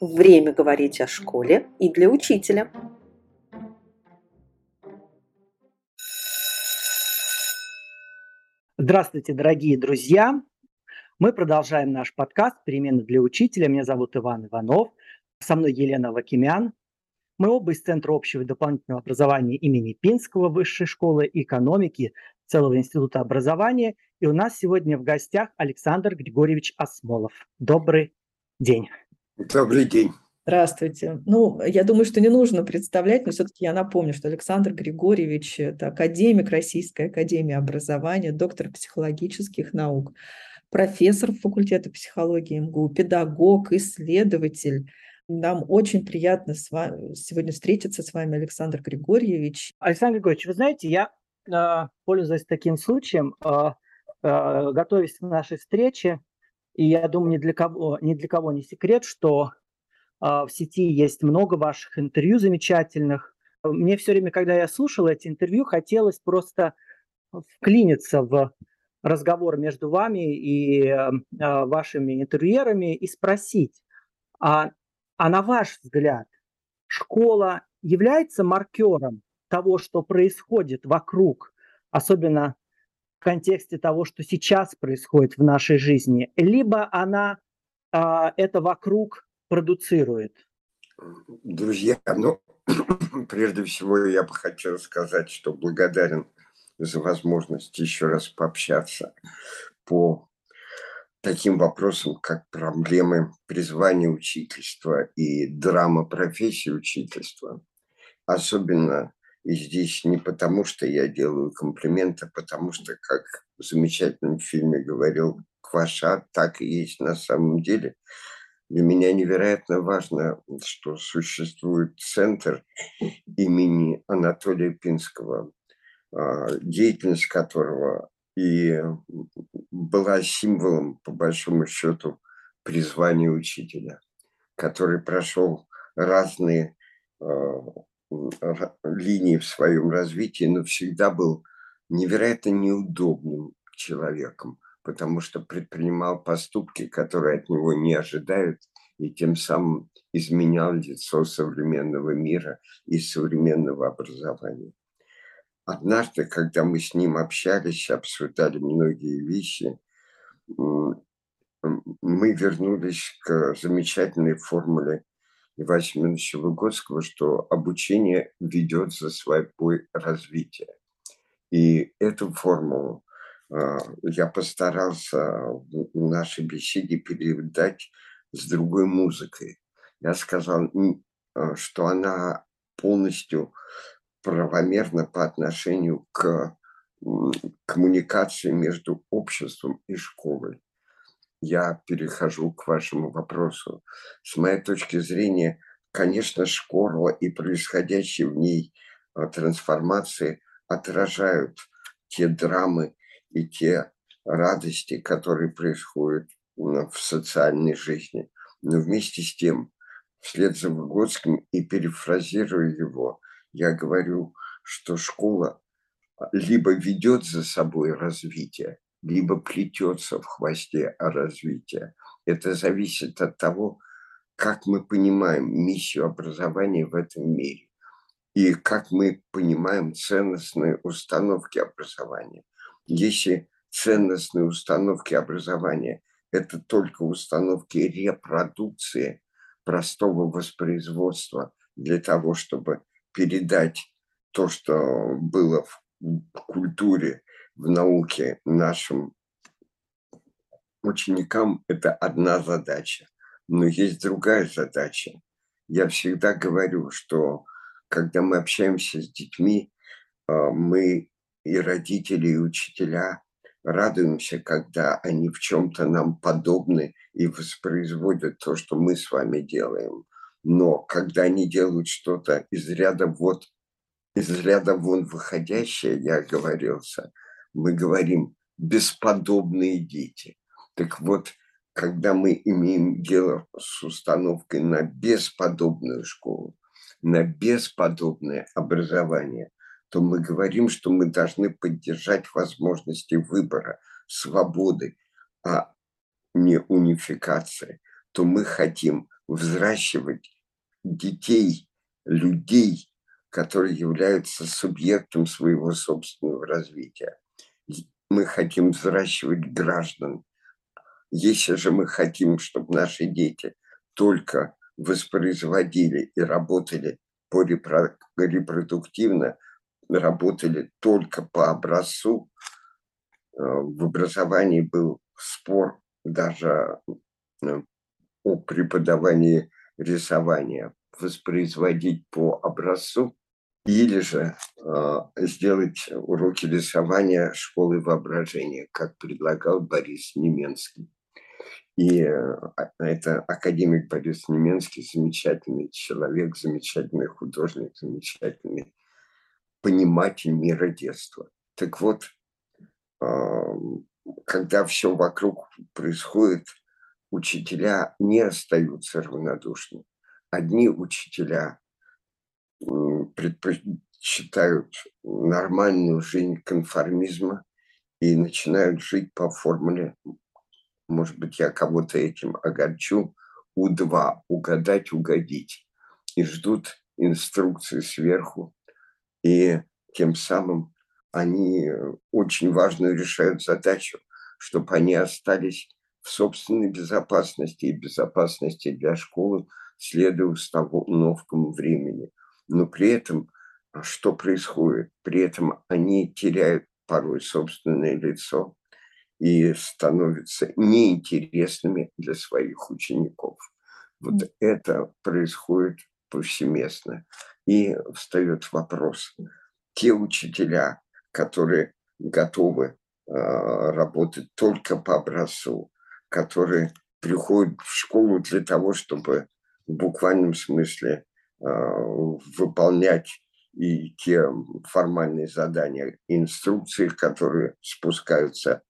Время говорить о школе и для учителя. Здравствуйте, дорогие друзья! Мы продолжаем наш подкаст «Перемены для учителя». Меня зовут Иван Иванов. Со мной Елена Вакимян. Мы оба из Центра общего и дополнительного образования имени Пинского Высшей школы экономики целого института образования. И у нас сегодня в гостях Александр Григорьевич Осмолов. Добрый день. Добрый день. Здравствуйте. Ну, я думаю, что не нужно представлять, но все-таки я напомню, что Александр Григорьевич – это академик Российской академии образования, доктор психологических наук, профессор факультета психологии МГУ, педагог, исследователь. Нам очень приятно с вами, сегодня встретиться с вами, Александр Григорьевич. Александр Григорьевич, вы знаете, я а, пользуясь таким случаем, а, а, готовясь к нашей встрече, и я думаю, ни для кого, ни для кого не секрет, что в сети есть много ваших интервью замечательных. Мне все время, когда я слушал эти интервью, хотелось просто вклиниться в разговор между вами и вашими интервьюерами и спросить, а, а на ваш взгляд, школа является маркером того, что происходит вокруг, особенно в контексте того, что сейчас происходит в нашей жизни, либо она а, это вокруг продуцирует? Друзья, ну, прежде всего я бы хотел сказать, что благодарен за возможность еще раз пообщаться по таким вопросам, как проблемы призвания учительства и драма профессии учительства. Особенно и здесь не потому, что я делаю комплименты, а потому что, как в замечательном фильме говорил Кваша, так и есть на самом деле. Для меня невероятно важно, что существует центр имени Анатолия Пинского, а, деятельность которого и была символом, по большому счету, призвания учителя, который прошел разные а, линии в своем развитии, но всегда был невероятно неудобным человеком, потому что предпринимал поступки, которые от него не ожидают, и тем самым изменял лицо современного мира и современного образования. Однажды, когда мы с ним общались, обсуждали многие вещи, мы вернулись к замечательной формуле Ивана Семеновича Выгодского, что обучение ведет за собой развитие. И эту формулу а, я постарался в нашей беседе передать с другой музыкой. Я сказал, а, что она полностью правомерна по отношению к коммуникации между обществом и школой я перехожу к вашему вопросу. С моей точки зрения, конечно, школа и происходящие в ней а, трансформации отражают те драмы и те радости, которые происходят в социальной жизни. Но вместе с тем, вслед за Выгодским и перефразируя его, я говорю, что школа а, либо ведет за собой развитие, либо плетется в хвосте развития. Это зависит от того, как мы понимаем миссию образования в этом мире и как мы понимаем ценностные установки образования. Если ценностные установки образования – это только установки репродукции простого воспроизводства для того, чтобы передать то, что было в культуре в науке нашим ученикам это одна задача, но есть другая задача. Я всегда говорю, что когда мы общаемся с детьми, а, мы и родители, и учителя радуемся, когда они в чем-то нам подобны и воспроизводят то, что мы с вами делаем. Но когда они делают что-то из ряда вот из ряда вон выходящее, я оговорился – мы говорим бесподобные дети. Так вот, когда мы имеем дело с установкой на бесподобную школу, на бесподобное образование, то мы говорим, что мы должны поддержать возможности выбора, свободы, а не унификации, то мы хотим взращивать детей, людей, которые являются субъектом своего собственного развития. Мы хотим взращивать граждан. Если же мы хотим, чтобы наши дети только воспроизводили и работали по репродуктивно, работали только по образцу, э, в образовании был спор даже э, о преподавании рисования, воспроизводить по образцу или же э, сделать уроки рисования школы воображения, как предлагал Борис Неменский. И э, это академик Борис Неменский, замечательный человек, замечательный художник, замечательный пониматель мира детства. Так вот, когда все вокруг происходит, учителя не остаются равнодушны. Одни учителя предпочитают нормальную жизнь конформизма и начинают жить по формуле, может быть, я кого-то этим огорчу, У2, угадать, угодить. И ждут инструкции сверху, и тем самым они очень важную решают задачу, чтобы они остались в собственной безопасности и безопасности для школы, следуя установкам времени. Но при этом а что происходит? При этом они теряют порой собственное лицо и становятся неинтересными для своих учеников. Вот mm. это происходит повсеместно. И встает вопрос. Те учителя, которые готовы э, работать только по образцу, которые приходят в школу для того, чтобы в буквальном смысле выполнять и те формальные задания, инструкции, которые спускаются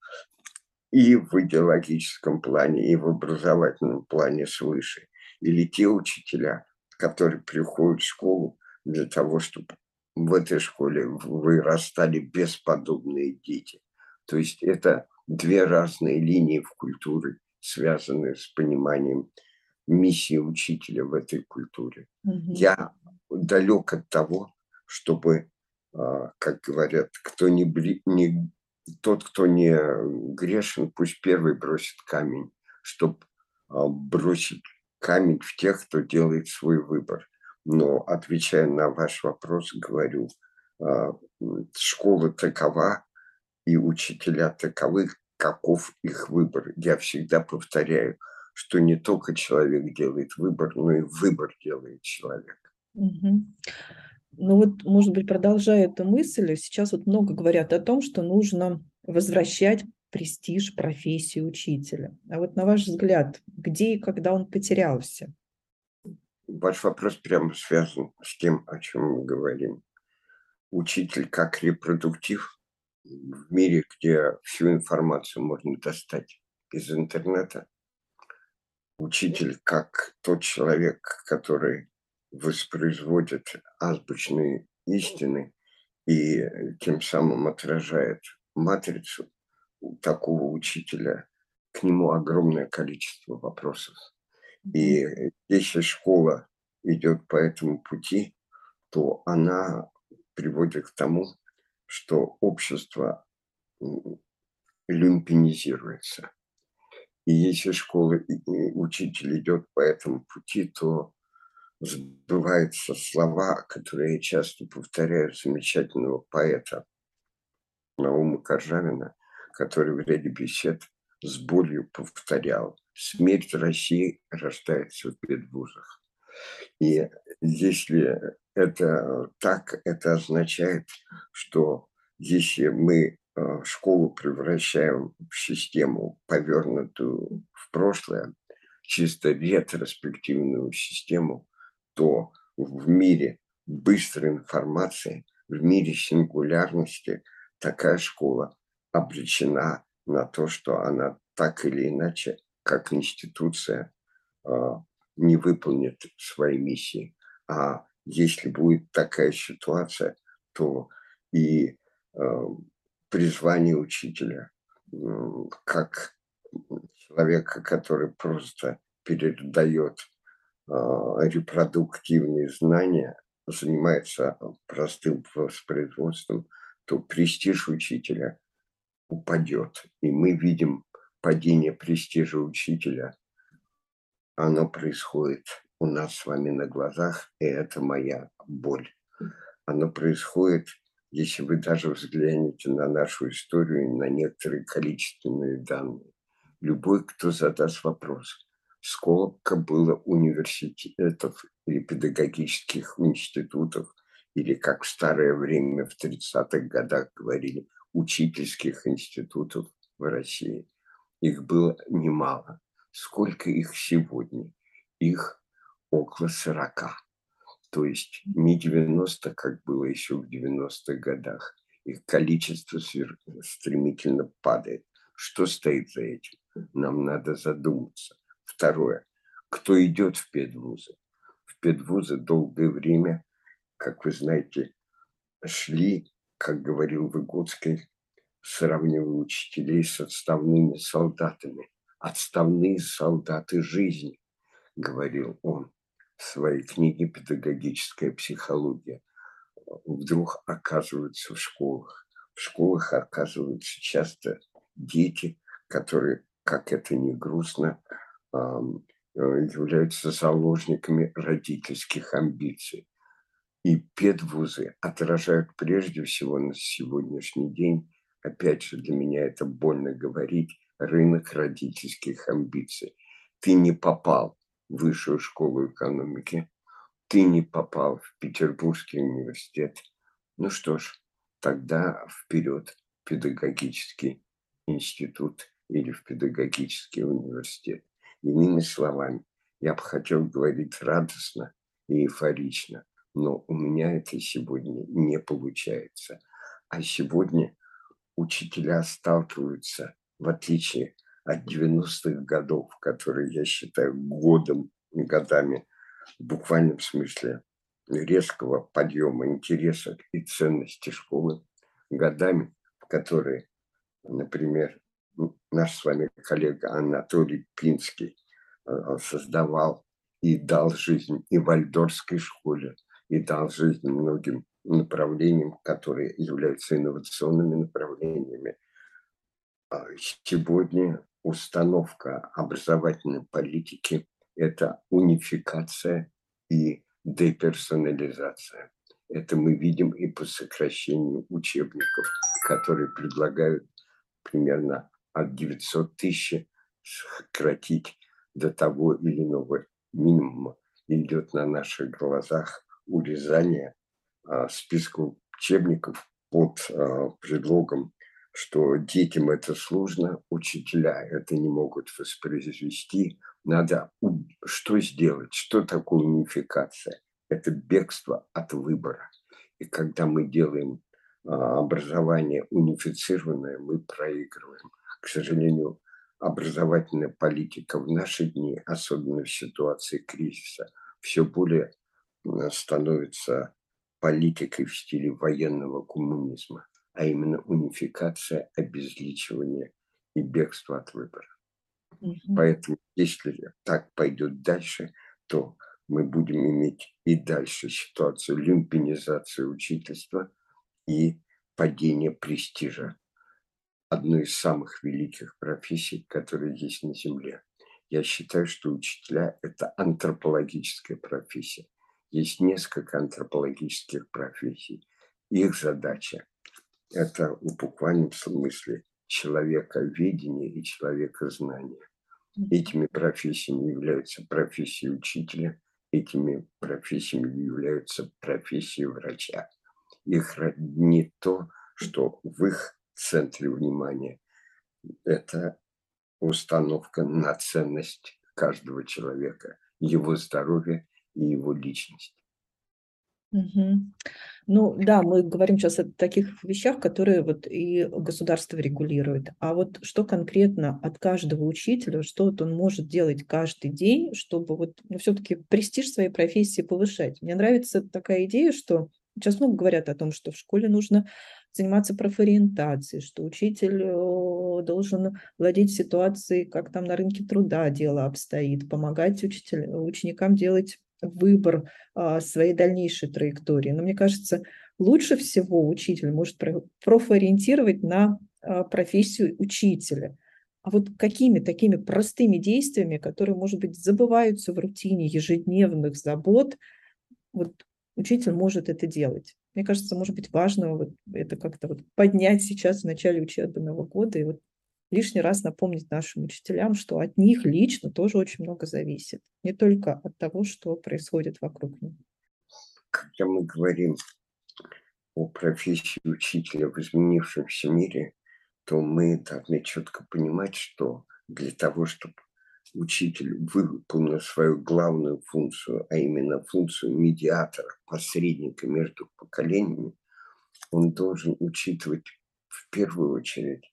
и в идеологическом плане, и в образовательном плане свыше, или те учителя, которые приходят в школу для того, чтобы в этой школе вырастали бесподобные дети. То есть это две разные линии в культуре, связанные с пониманием миссии учителя в этой культуре. Угу. Я далек от того, чтобы, а, как говорят, кто не, не тот, кто не грешен, пусть первый бросит камень, чтобы а, бросить камень в тех, кто делает свой выбор. Но отвечая на ваш вопрос, говорю, а, школа такова, и учителя таковы, каков их выбор. Я всегда повторяю, что не только человек делает выбор, но и выбор делает человек. Угу. Ну вот, может быть, продолжая эту мысль, сейчас вот много говорят о том, что нужно возвращать престиж профессии учителя. А вот на ваш взгляд, где и когда он потерялся? Ваш вопрос прямо связан с тем, о чем мы говорим. Учитель как репродуктив в мире, где всю информацию можно достать из интернета. Учитель как тот человек, который воспроизводит азбучные истины и тем самым отражает матрицу такого учителя, к нему огромное количество вопросов. И если школа идет по этому пути, то она приводит к тому, что общество люмпинизируется. И если школа учитель идет по этому пути, то сбываются слова, которые я часто повторяю замечательного поэта Наума Коржавина, который в ряде бесед с болью повторял «Смерть России рождается в педвузах». И если это так, это означает, что если мы школу превращаем в систему, повернутую в прошлое, чисто ретроспективную систему, то в мире быстрой информации, в мире сингулярности такая школа обречена на то, что она так или иначе, как институция, а, не выполнит свои миссии. А если будет такая ситуация, то и а, призвание учителя, как человека, который просто передает репродуктивные знания, занимается простым воспроизводством, то престиж учителя упадет. И мы видим падение престижа учителя. Оно происходит у нас с вами на глазах, и это моя боль. Оно происходит, если вы даже взглянете на нашу историю, на некоторые количественные данные. Любой, кто задаст вопрос, сколько было университетов или педагогических институтов, или как в старое время, в 30-х годах говорили, учительских институтов в России. Их было немало. Сколько их сегодня? Их около 40. То есть не 90, как было еще в 90-х годах. Их количество стремительно падает. Что стоит за этим? Нам надо задуматься. Второе. Кто идет в педвузы? В педвузы долгое время, как вы знаете, шли, как говорил Выгодский, сравнивая учителей с отставными солдатами. Отставные солдаты жизни, говорил он своей книге «Педагогическая психология». Вдруг оказываются в школах. В школах оказываются часто дети, которые, как это не грустно, Э, являются заложниками родительских амбиций. И педвузы отражают прежде всего на сегодняшний день, опять же, для меня это больно говорить, рынок родительских амбиций. Ты не попал высшую школу экономики, ты не попал в Петербургский университет. Ну что ж, тогда вперед педагогический институт или в педагогический университет. Иными словами, я бы хотел говорить радостно и эйфорично, но у меня это сегодня не получается. А сегодня учителя сталкиваются, в отличие от 90-х годов, которые я считаю годом, годами в буквальном смысле резкого подъема интереса и ценности школы, годами, в которые, например, наш с вами коллега Анатолий Пинский э, создавал и дал жизнь и Вальдорфской школе, и дал жизнь многим направлениям, которые являются инновационными направлениями. А сегодня установка образовательной политики – это унификация и деперсонализация. Это мы видим и по сокращению учебников, которые предлагают примерно от 900 тысяч сократить до того или иного минимума. идет на наших глазах урезание а, списка учебников под а, предлогом, что детям это сложно, учителя это не могут воспроизвести. Надо что сделать? Что такое унификация? Это бегство от выбора. И когда мы делаем а, образование унифицированное, мы проигрываем к сожалению, образовательная политика в наши дни, особенно в ситуации кризиса, все более становится политикой в стиле военного коммунизма, а именно унификация, обезличивание и бегство от выбора. Угу. Поэтому, если так пойдет дальше, то мы будем иметь и дальше ситуацию люмпинизации учительства и падения престижа одной из самых великих профессий, которые есть на Земле. Я считаю, что учителя – это антропологическая профессия. Есть несколько антропологических профессий. Их задача – это в буквальном смысле человековедение и человекознание. Этими профессиями являются профессии учителя, этими профессиями являются профессии врача. Их не то, что в их центре внимания. Это установка на ценность каждого человека, его здоровье и его личность. Угу. Ну да, мы говорим сейчас о таких вещах, которые вот и государство регулирует. А вот что конкретно от каждого учителя, что вот он может делать каждый день, чтобы вот ну, все-таки престиж своей профессии повышать? Мне нравится такая идея, что Сейчас много говорят о том, что в школе нужно заниматься профориентацией, что учитель э, должен владеть ситуацией, как там на рынке труда дело обстоит, помогать учитель, ученикам делать выбор а, своей дальнейшей траектории. Но мне кажется, лучше всего учитель может профориентировать на а, профессию учителя. А вот какими такими простыми действиями, которые, может быть, забываются в рутине ежедневных забот, вот учитель может это делать. Мне кажется, может быть, важно вот это как-то вот поднять сейчас в начале учебного года и вот лишний раз напомнить нашим учителям, что от них лично тоже очень много зависит. Не только от того, что происходит вокруг них. Когда мы говорим о профессии учителя в изменившемся мире, то мы должны четко понимать, что для того, чтобы учитель выполнил свою главную функцию, а именно функцию медиатора, посредника между поколениями, он должен учитывать в первую очередь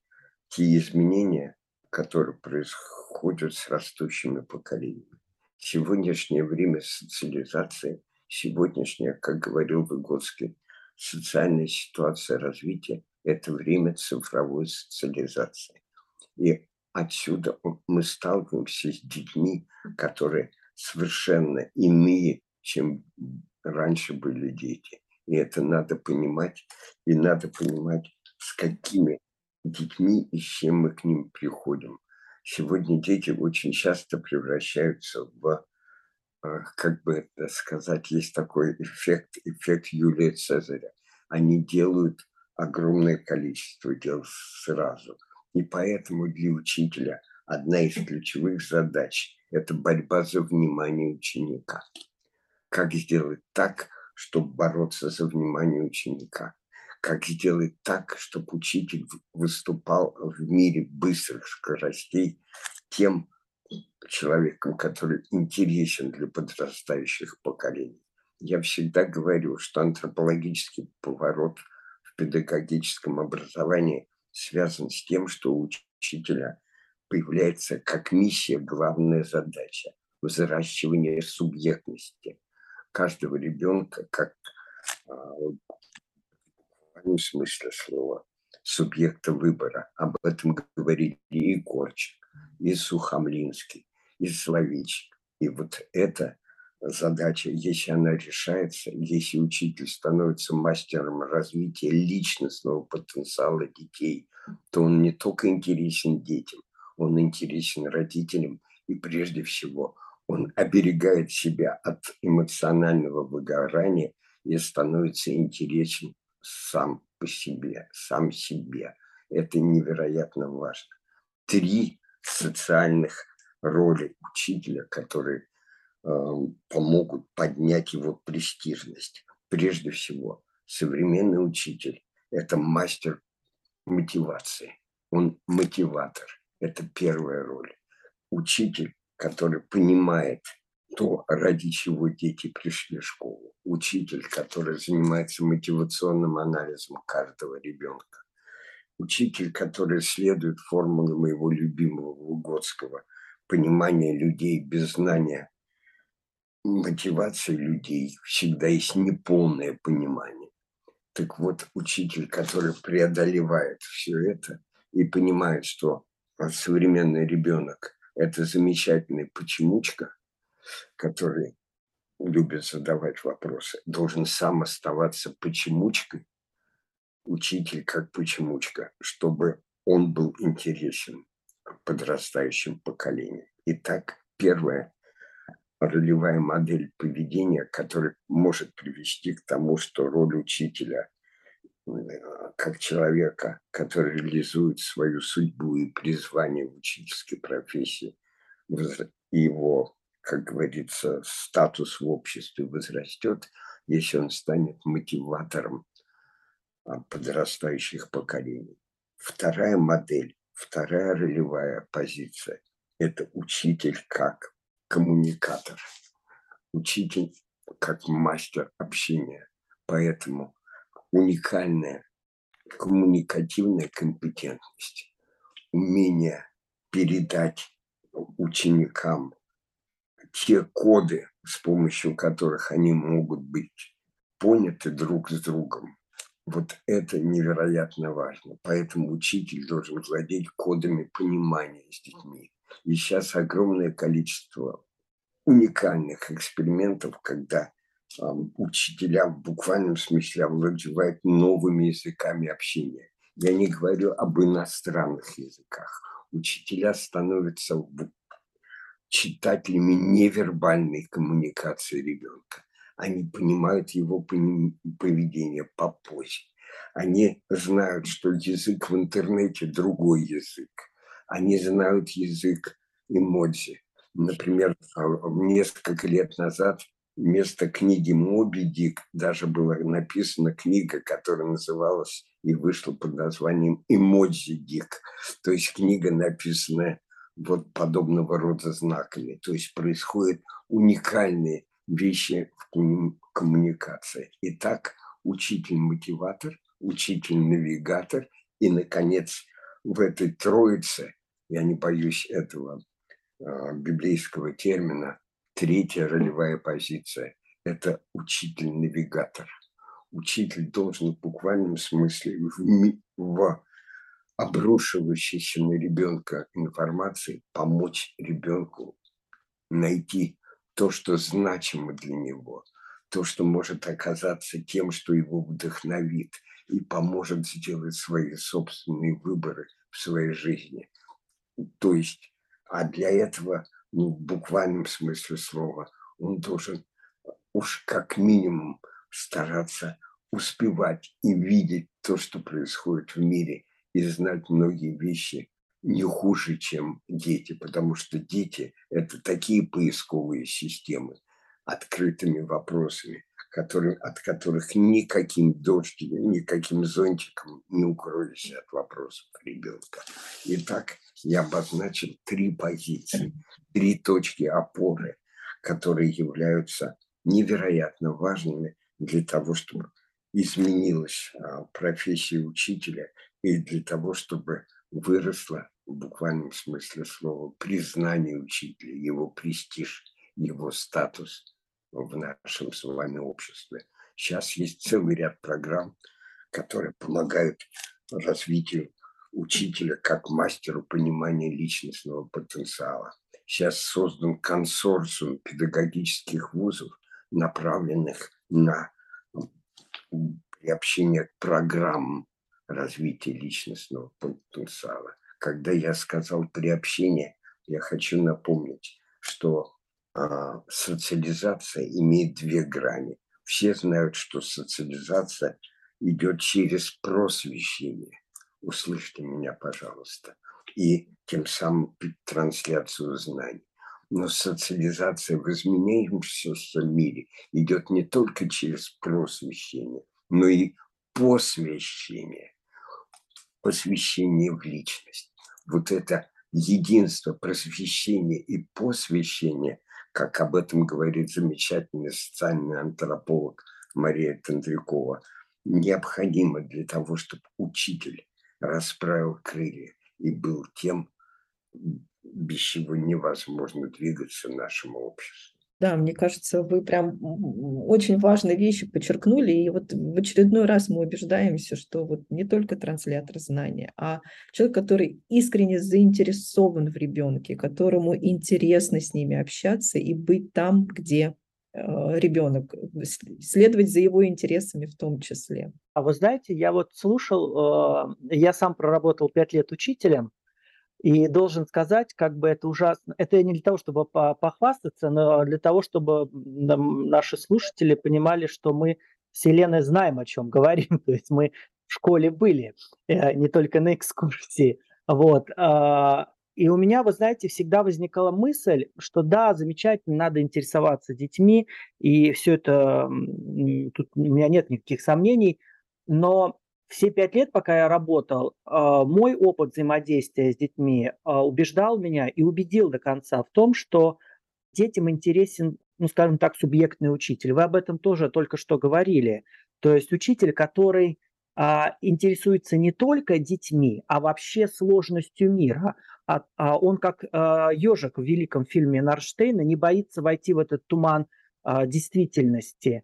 те изменения, которые происходят с растущими поколениями. Сегодняшнее время социализации, сегодняшняя, как говорил Выгодский, социальная ситуация развития – это время цифровой социализации. И отсюда мы сталкиваемся с детьми, которые совершенно иные, чем раньше были дети. И это надо понимать, и надо понимать, с какими детьми и с чем мы к ним приходим. Сегодня дети очень часто превращаются в, а, как бы это сказать, есть такой эффект, эффект Юлия Цезаря. Они делают огромное количество дел сразу – и поэтому для учителя одна из ключевых задач – это борьба за внимание ученика. Как сделать так, чтобы бороться за внимание ученика? Как сделать так, чтобы учитель выступал в мире быстрых скоростей тем человеком, который интересен для подрастающих поколений? Я всегда говорю, что антропологический поворот в педагогическом образовании – связан с тем, что у учителя появляется как миссия главная задача – взращивание субъектности каждого ребенка, как в смысле слова, субъекта выбора. Об этом говорили и Корчик, и Сухомлинский, и Словичек. И вот это задача, если она решается, если учитель становится мастером развития личностного потенциала детей, то он не только интересен детям, он интересен родителям, и прежде всего он оберегает себя от эмоционального выгорания и становится интересен сам по себе, сам себе. Это невероятно важно. Три социальных роли учителя, которые Эм, помогут поднять его престижность. Прежде всего, современный учитель – это мастер мотивации. Он мотиватор. Это первая роль. Учитель, который понимает то, ради чего дети пришли в школу. Учитель, который занимается мотивационным анализом каждого ребенка. Учитель, который следует формуле моего любимого Лугодского понимания людей без знания мотивации людей всегда есть неполное понимание. Так вот, учитель, который преодолевает все это и понимает, что современный ребенок – это замечательный почемучка, который любит задавать вопросы, должен сам оставаться почемучкой, учитель как почемучка, чтобы он был интересен подрастающим поколениям. Итак, первое ролевая модель поведения, которая может привести к тому, что роль учителя э, как человека, который реализует свою судьбу и призвание в учительской профессии, его, как говорится, статус в обществе возрастет, если он станет мотиватором а, подрастающих поколений. Вторая модель, вторая ролевая позиция – это учитель как коммуникатор, учитель как мастер общения. Поэтому уникальная коммуникативная компетентность, умение передать ученикам те коды, с помощью которых они могут быть поняты друг с другом, Вот это невероятно важно. Поэтому учитель должен владеть кодами понимания с детьми. И сейчас огромное количество уникальных экспериментов, когда э, учителя в буквальном смысле овладевают новыми языками общения. Я не говорю об иностранных языках. Учителя становятся читателями невербальной коммуникации ребенка. Они понимают его поведение попозже. Они знают, что язык в интернете другой язык. Они знают язык эмодзи. Например, а, несколько лет назад вместо книги «Моби Дик» даже была написана книга, которая называлась и вышла под названием «Эмодзи Дик». То есть книга, написанная вот подобного рода знаками. То есть происходят уникальные вещи в коммуникации. Итак, учитель-мотиватор, учитель-навигатор и, наконец, в этой троице, я не боюсь этого э, библейского термина, третья ролевая позиция – это учитель-навигатор. Учитель должен в буквальном смысле в, в обрушивающейся на ребенка информации помочь ребенку найти то, что значимо для него, то, что может оказаться тем, что его вдохновит и поможет сделать свои собственные выборы в своей жизни. То есть, а для этого, ну, в буквальном смысле слова, он должен уж как минимум стараться успевать и видеть то, что происходит в мире, и знать многие вещи не хуже, чем дети, потому что дети – это такие поисковые системы открытыми вопросами, которые, от которых никаким дождем, никаким зонтиком не укроешься от вопросов ребенка. Итак, я обозначил три позиции, три точки опоры, которые являются невероятно важными для того, чтобы изменилась а, профессия учителя и для того, чтобы выросла в буквальном смысле слова признание учителя, его престиж, его статус в нашем с вами обществе. Сейчас есть целый ряд программ, которые помогают развитию учителя как мастеру понимания личностного потенциала. Сейчас создан консорциум педагогических вузов, направленных на приобщение к программам развития личностного потенциала. Когда я сказал приобщение, я хочу напомнить, что а, социализация имеет две грани. Все знают, что социализация идет через просвещение. Услышьте меня, пожалуйста. И тем самым трансляцию знаний. Но социализация в изменяющемся мире идет не только через просвещение, но и посвящение посвящение в личность. Вот это единство просвещения и посвящения, как об этом говорит замечательный социальный антрополог Мария Тендрякова, необходимо для того, чтобы учитель расправил крылья и был тем, без чего невозможно двигаться нашему обществу. Да, мне кажется, вы прям очень важные вещи подчеркнули, и вот в очередной раз мы убеждаемся, что вот не только транслятор знания, а человек, который искренне заинтересован в ребенке, которому интересно с ними общаться и быть там, где э, ребенок, следовать за его интересами в том числе. А вы знаете, я вот слушал, э, я сам проработал пять лет учителем, и должен сказать, как бы это ужасно. Это не для того, чтобы похвастаться, но для того, чтобы наши слушатели понимали, что мы Вселенной знаем, о чем говорим. То есть мы в школе были, э, не только на экскурсии. Вот. А, и у меня, вы знаете, всегда возникала мысль, что да, замечательно, надо интересоваться детьми, и все это, тут у меня нет никаких сомнений, но все пять лет, пока я работал, а, мой опыт взаимодействия с детьми а, убеждал меня и убедил до конца в том, что детям интересен, ну, скажем так, субъектный учитель. Вы об этом тоже только что говорили. То есть учитель, который а, интересуется не только детьми, а вообще сложностью мира. Он, как ежик в великом фильме Нарштейна, не боится войти в этот туман действительности.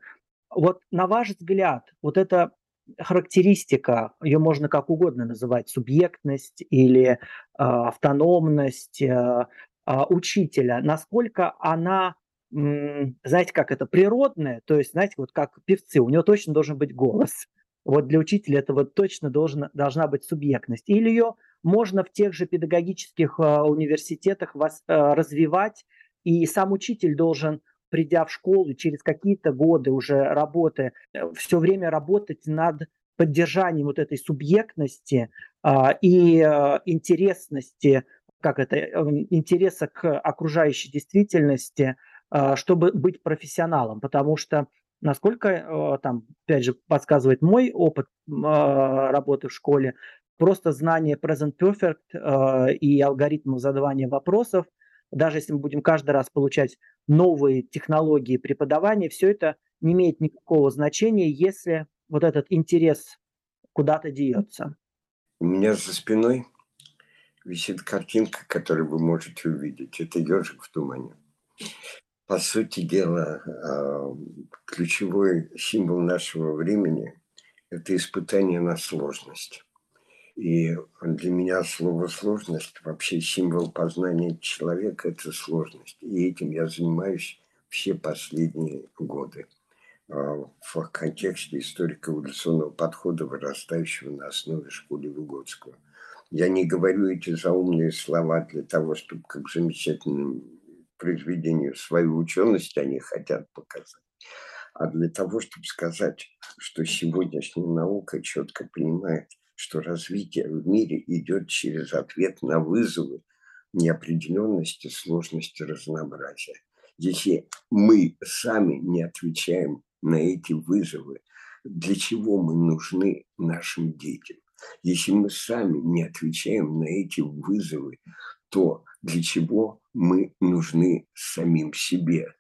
Вот на ваш взгляд, вот это характеристика, ее можно как угодно называть, субъектность или э, автономность э, э, учителя, насколько она, знаете, как это, природная, то есть, знаете, вот как певцы, у него точно должен быть голос. Вот для учителя это вот точно должна, должна быть субъектность. Или ее можно в тех же педагогических э, университетах вас, э, развивать, и сам учитель должен придя в школу через какие-то годы уже работы, э, все время работать над поддержанием вот этой субъектности а, и а, интересности, как это, э, интереса к окружающей действительности, а, чтобы быть профессионалом, потому что насколько там, опять же, подсказывает мой опыт а, работы в школе, просто знание present perfect и алгоритмов задавания вопросов – даже если мы будем каждый раз получать новые технологии преподавания, все это не имеет никакого значения, если вот этот интерес куда-то деется. У меня за спиной висит картинка, которую вы можете увидеть. Это ежик в тумане. По сути дела, а, ключевой символ нашего времени – это испытание на сложность. И для меня слово «сложность» вообще символ познания человека – это сложность. И этим я занимаюсь все последние годы а, в контексте историко-эволюционного подхода, вырастающего на основе школы Выгодского. Я не говорю эти заумные слова для того, чтобы как замечательным произведению свою ученость они хотят показать, а для того, чтобы сказать, что сегодняшняя наука четко понимает, что развитие в мире идет через ответ на вызовы неопределенности, сложности, разнообразия. Если мы сами не отвечаем на эти вызовы, для чего мы нужны нашим детям? Если мы сами не отвечаем на эти вызовы, то для чего мы нужны самим себе?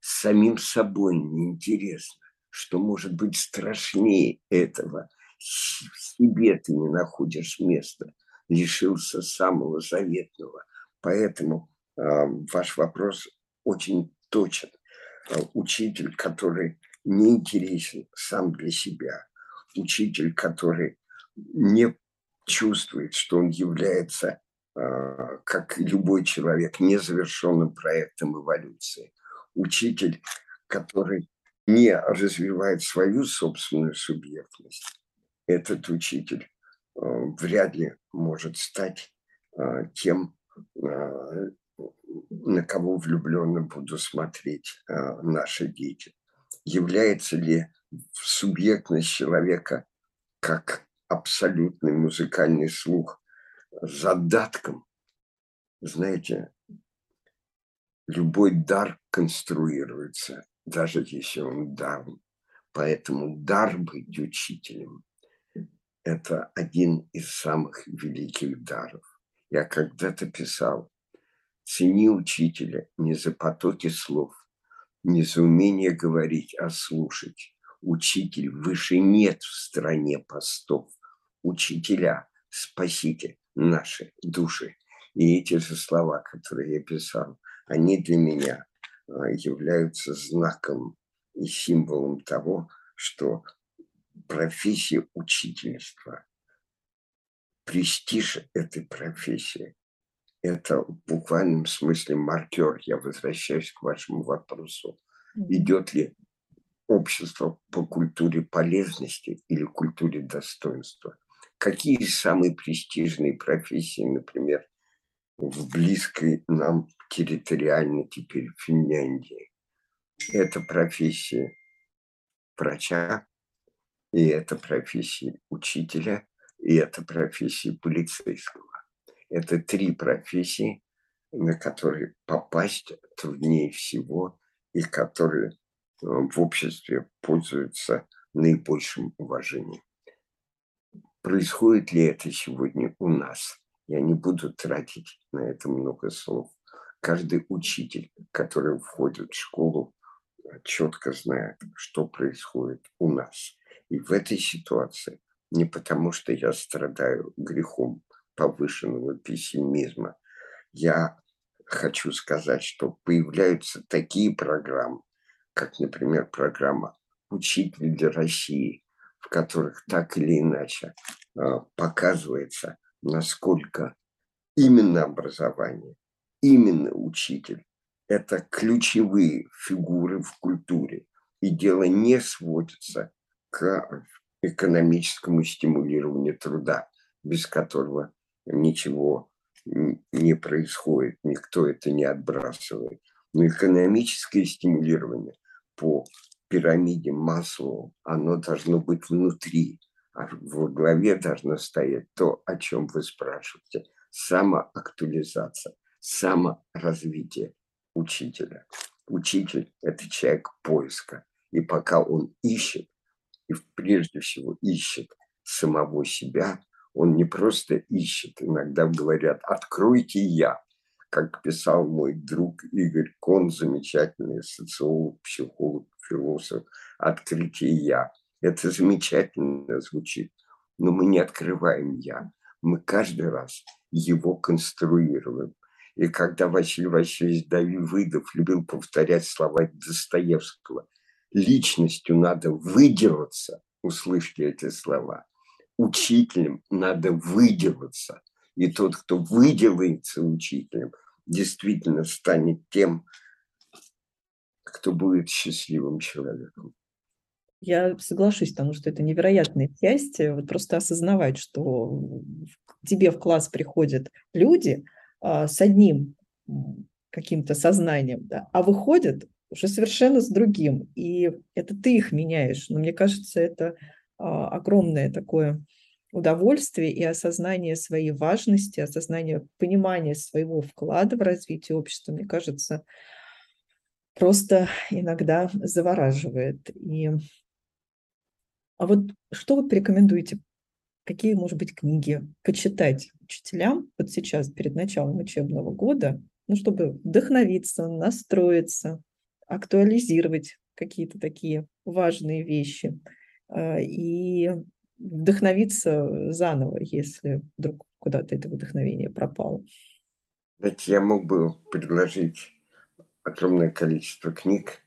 Самим собой неинтересно, что может быть страшнее этого – в себе ты не находишь места, лишился самого заветного. Поэтому э, ваш вопрос очень точен. Э, учитель, который не интересен сам для себя, учитель, который не чувствует, что он является, э, как любой человек, незавершенным проектом эволюции, учитель, который не развивает свою собственную субъектность, этот учитель э, вряд ли может стать э, тем, э, на кого влюбленно будут смотреть наши дети. Является ли субъектность человека как абсолютный музыкальный слух задатком? Знаете, любой дар конструируется, даже если он дар. Поэтому дар быть учителем это один из самых великих даров. Я когда-то писал, цени учителя не за потоки слов, не за умение говорить, а слушать. Учитель выше нет в стране постов. Учителя, спасите наши души. И эти же слова, которые я писал, они для меня а, являются знаком и символом того, что профессия учительства, престиж этой профессии – это в буквальном смысле маркер. Я возвращаюсь к вашему вопросу. Идет ли общество по культуре полезности или культуре достоинства? Какие самые престижные профессии, например, в близкой нам территориально теперь Финляндии? Это профессия врача, и это профессии учителя, и это профессии полицейского. Это три профессии, на которые попасть труднее всего и которые э, в обществе пользуются наибольшим уважением. Происходит ли это сегодня у нас? Я не буду тратить на это много слов. Каждый учитель, который входит в школу, четко знает, что происходит у нас. И в этой ситуации, не потому что я страдаю грехом повышенного пессимизма, я хочу сказать, что появляются такие программы, как, например, программа «Учитель для России», в которых так или иначе а, показывается, насколько именно образование, именно учитель – это ключевые фигуры в культуре. И дело не сводится к экономическому стимулированию труда, без которого ничего не происходит, никто это не отбрасывает. Но экономическое стимулирование по пирамиде Маслоу, оно должно быть внутри, а в главе должно стоять то, о чем вы спрашиваете. Самоактуализация, саморазвитие учителя. Учитель – это человек поиска. И пока он ищет, и прежде всего ищет самого себя, он не просто ищет, иногда говорят, откройте я, как писал мой друг Игорь Кон, замечательный социолог, психолог, философ, открытие «я». Это замечательно звучит, но мы не открываем «я». Мы каждый раз его конструируем. И когда Василий Васильевич Давидов любил повторять слова Достоевского, личностью надо выделаться, услышьте эти слова, учителем надо выделаться. И тот, кто выделается учителем, действительно станет тем, кто будет счастливым человеком. Я соглашусь, потому что это невероятное счастье. Вот просто осознавать, что тебе в класс приходят люди а, с одним каким-то сознанием, да, а выходят уже совершенно с другим. И это ты их меняешь. Но мне кажется, это а, огромное такое удовольствие и осознание своей важности, осознание понимания своего вклада в развитие общества, мне кажется, просто иногда завораживает. И... А вот что вы порекомендуете? Какие, может быть, книги почитать учителям вот сейчас, перед началом учебного года, ну, чтобы вдохновиться, настроиться, актуализировать какие-то такие важные вещи а, и вдохновиться заново, если вдруг куда-то это вдохновение пропало. Знаете, я мог бы предложить огромное количество книг,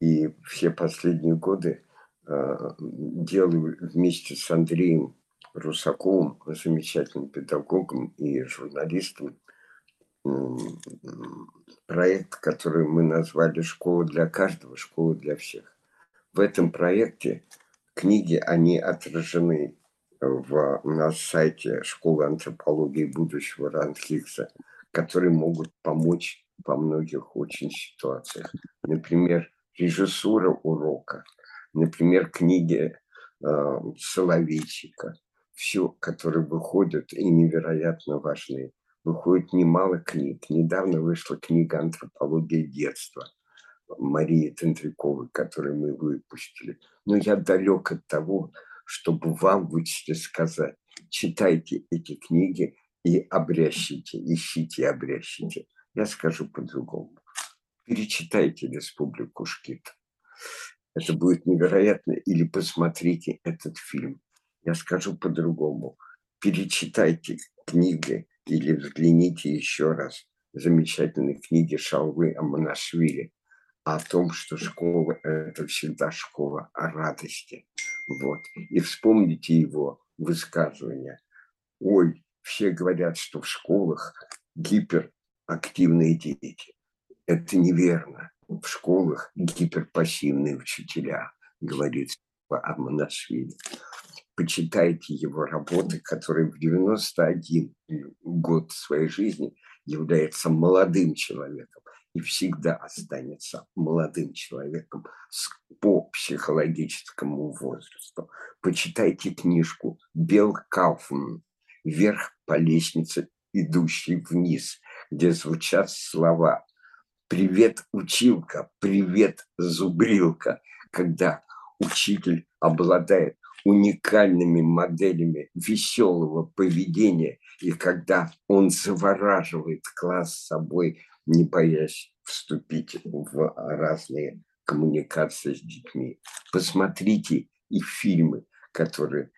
и все последние годы э, делаю вместе с Андреем Русаковым, замечательным педагогом и журналистом, проект, который мы назвали «Школа для каждого, школа для всех». В этом проекте книги, они отражены в, на сайте Школы антропологии будущего Рандхикса, которые могут помочь во многих очень ситуациях. Например, режиссура урока, например, книги э, Соловейчика, все, которые выходят и невероятно важны. Выходит немало книг. Недавно вышла книга «Антропология детства» Марии Тендряковой, которую мы выпустили. Но я далек от того, чтобы вам вычислить сказать, читайте эти книги и обрящите, ищите и обрящите. Я скажу по-другому. Перечитайте «Республику Шкит». Это будет невероятно. Или посмотрите этот фильм. Я скажу по-другому. Перечитайте книги или взгляните еще раз замечательные книги Шалвы Аманашвили о том, что школа – это всегда школа о радости. Вот. И вспомните его высказывание. Ой, все говорят, что в школах гипер активные дети. Это неверно. В школах гиперпассивные учителя, говорит Аманашвили. Почитайте его работы, которые в 91 год своей жизни является молодым человеком и всегда останется молодым человеком по психологическому возрасту. Почитайте книжку Белл Кауфман «Вверх по лестнице, идущей вниз», где звучат слова «Привет, училка! Привет, зубрилка!» Когда учитель обладает уникальными моделями веселого поведения, и когда он завораживает класс собой, не боясь вступить в разные коммуникации с детьми. Посмотрите и фильмы, которые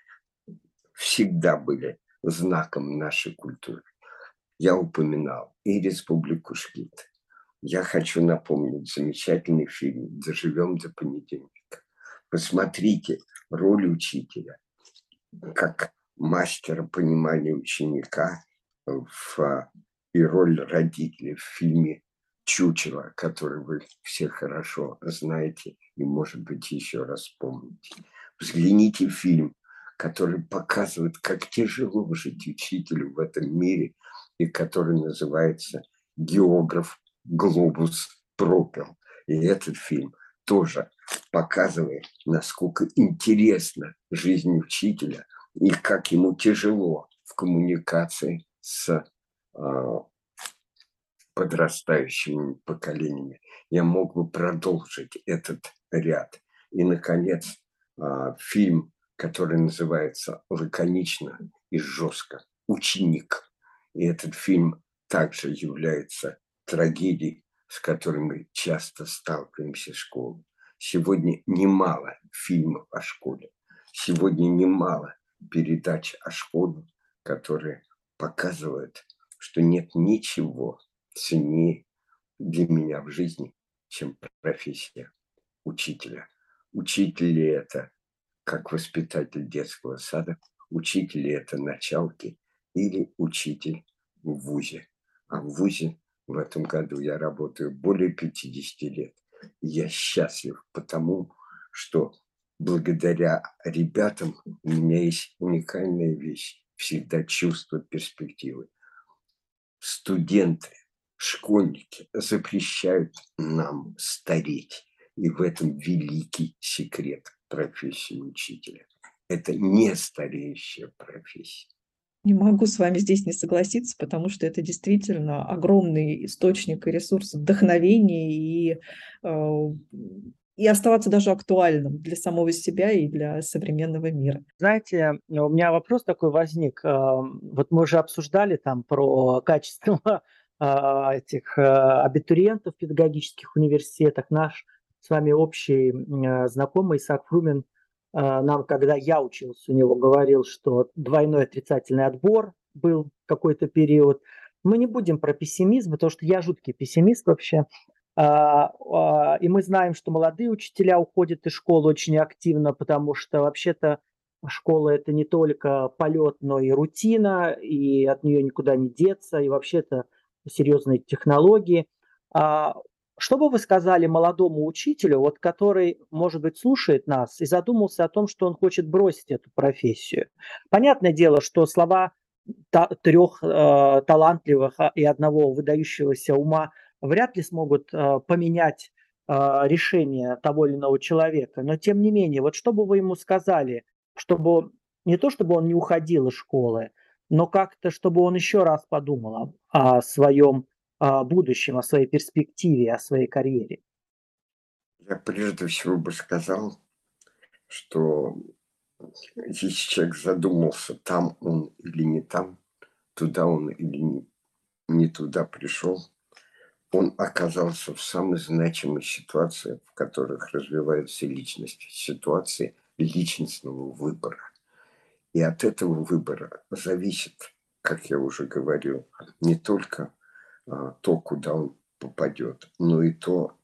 всегда были знаком нашей культуры я упоминал и Республику Шкит. Я хочу напомнить замечательный фильм «Доживем до понедельника». Посмотрите роль учителя как мастера понимания ученика в, и роль родителей в фильме «Чучело», который вы все хорошо знаете и, может быть, еще раз помните. Взгляните фильм, который показывает, как тяжело жить учителю в этом мире и который называется «Географ глобус пропил». И этот фильм тоже показывает, насколько интересна жизнь учителя и как ему тяжело в коммуникации с а, подрастающими поколениями. Я мог бы продолжить этот ряд. И, наконец, а, фильм, который называется лаконично и жестко «Ученик». И этот фильм также является трагедией, с которой мы часто сталкиваемся в школе. Сегодня немало фильмов о школе. Сегодня немало передач о школе, которые показывают, что нет ничего ценнее для меня в жизни, чем профессия учителя. Учитель ли это как воспитатель детского сада, учитель ли это началки или учитель в ВУЗе. А в ВУЗе в этом году я работаю более 50 лет. Я счастлив потому, что благодаря ребятам у меня есть уникальная вещь. Всегда чувство перспективы. Студенты, школьники запрещают нам стареть. И в этом великий секрет профессии учителя. Это не стареющая профессия. Не могу с вами здесь не согласиться, потому что это действительно огромный источник и ресурс вдохновения и э, и оставаться даже актуальным для самого себя и для современного мира. Знаете, у меня вопрос такой возник. Вот мы уже обсуждали там про качество а, этих а, абитуриентов педагогических университетах. Наш с вами общий знакомый Исаак Фрумин нам, когда я учился у него, говорил, что двойной отрицательный отбор был какой-то период. Мы не будем про пессимизм, потому что я жуткий пессимист вообще. А, а, и мы знаем, что молодые учителя уходят из школы очень активно, потому что вообще-то школа это не только полет, но и рутина, и от нее никуда не деться, и вообще-то серьезные технологии. А, что бы вы сказали молодому учителю, вот который, может быть, слушает нас и задумался о том, что он хочет бросить эту профессию? Понятное дело, что слова трех э, талантливых и одного выдающегося ума – вряд ли смогут э, поменять э, решение того или иного человека. Но тем не менее, вот что бы вы ему сказали, чтобы не то, чтобы он не уходил из школы, но как-то, чтобы он еще раз подумал о, о своем о будущем, о своей перспективе, о своей карьере? Я прежде всего бы сказал, что если человек задумался, там он или не там, туда он или не, туда пришел, он оказался в самой значимой ситуации, в которых развивается личность, ситуации личностного выбора. И от этого выбора зависит, как я уже говорил, не только то, куда он попадет, но и то,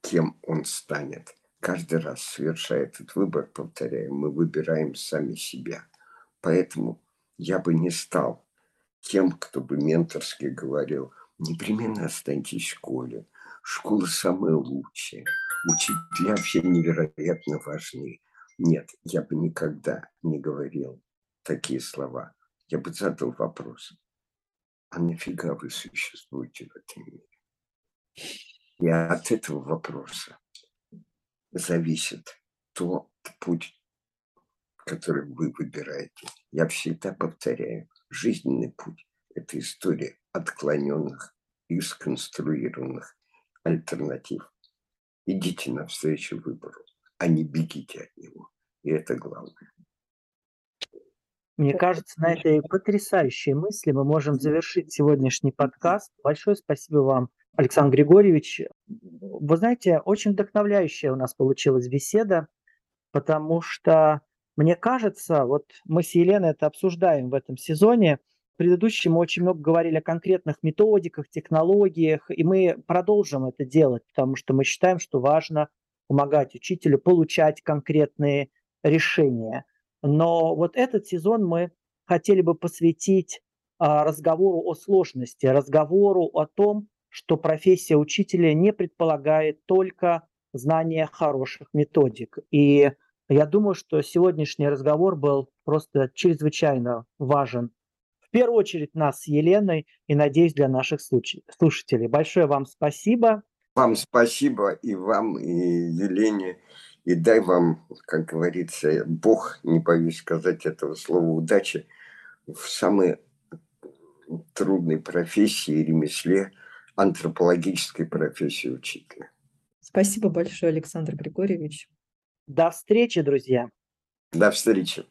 кем он станет. Каждый раз, совершая этот выбор, повторяю, мы выбираем сами себя. Поэтому я бы не стал тем, кто бы менторски говорил – непременно останьтесь в школе. Школа самая лучшая. Учителя все невероятно важны. Нет, я бы никогда не говорил такие слова. Я бы задал вопрос. А нафига вы существуете в этом мире? И от этого вопроса зависит тот путь, который вы выбираете. Я всегда повторяю, жизненный путь – это история отклоненных и сконструированных альтернатив. Идите навстречу выбору, а не бегите от него. И это главное. Мне кажется, на этой потрясающей мысли мы можем завершить сегодняшний подкаст. Большое спасибо вам, Александр Григорьевич. Вы знаете, очень вдохновляющая у нас получилась беседа, потому что мне кажется, вот мы с Еленой это обсуждаем в этом сезоне – предыдущем мы очень много говорили о конкретных методиках, технологиях, и мы продолжим это делать, потому что мы считаем, что важно помогать учителю получать конкретные решения. Но вот этот сезон мы хотели бы посвятить а, разговору о сложности, разговору о том, что профессия учителя не предполагает только знание хороших методик. И я думаю, что сегодняшний разговор был просто чрезвычайно важен. В первую очередь нас с Еленой и, надеюсь, для наших слушателей. Большое вам спасибо. Вам спасибо и вам, и Елене. И дай вам, как говорится, Бог, не боюсь сказать этого слова, удачи в самой трудной профессии, ремесле, антропологической профессии учителя. Спасибо большое, Александр Григорьевич. До встречи, друзья. До встречи.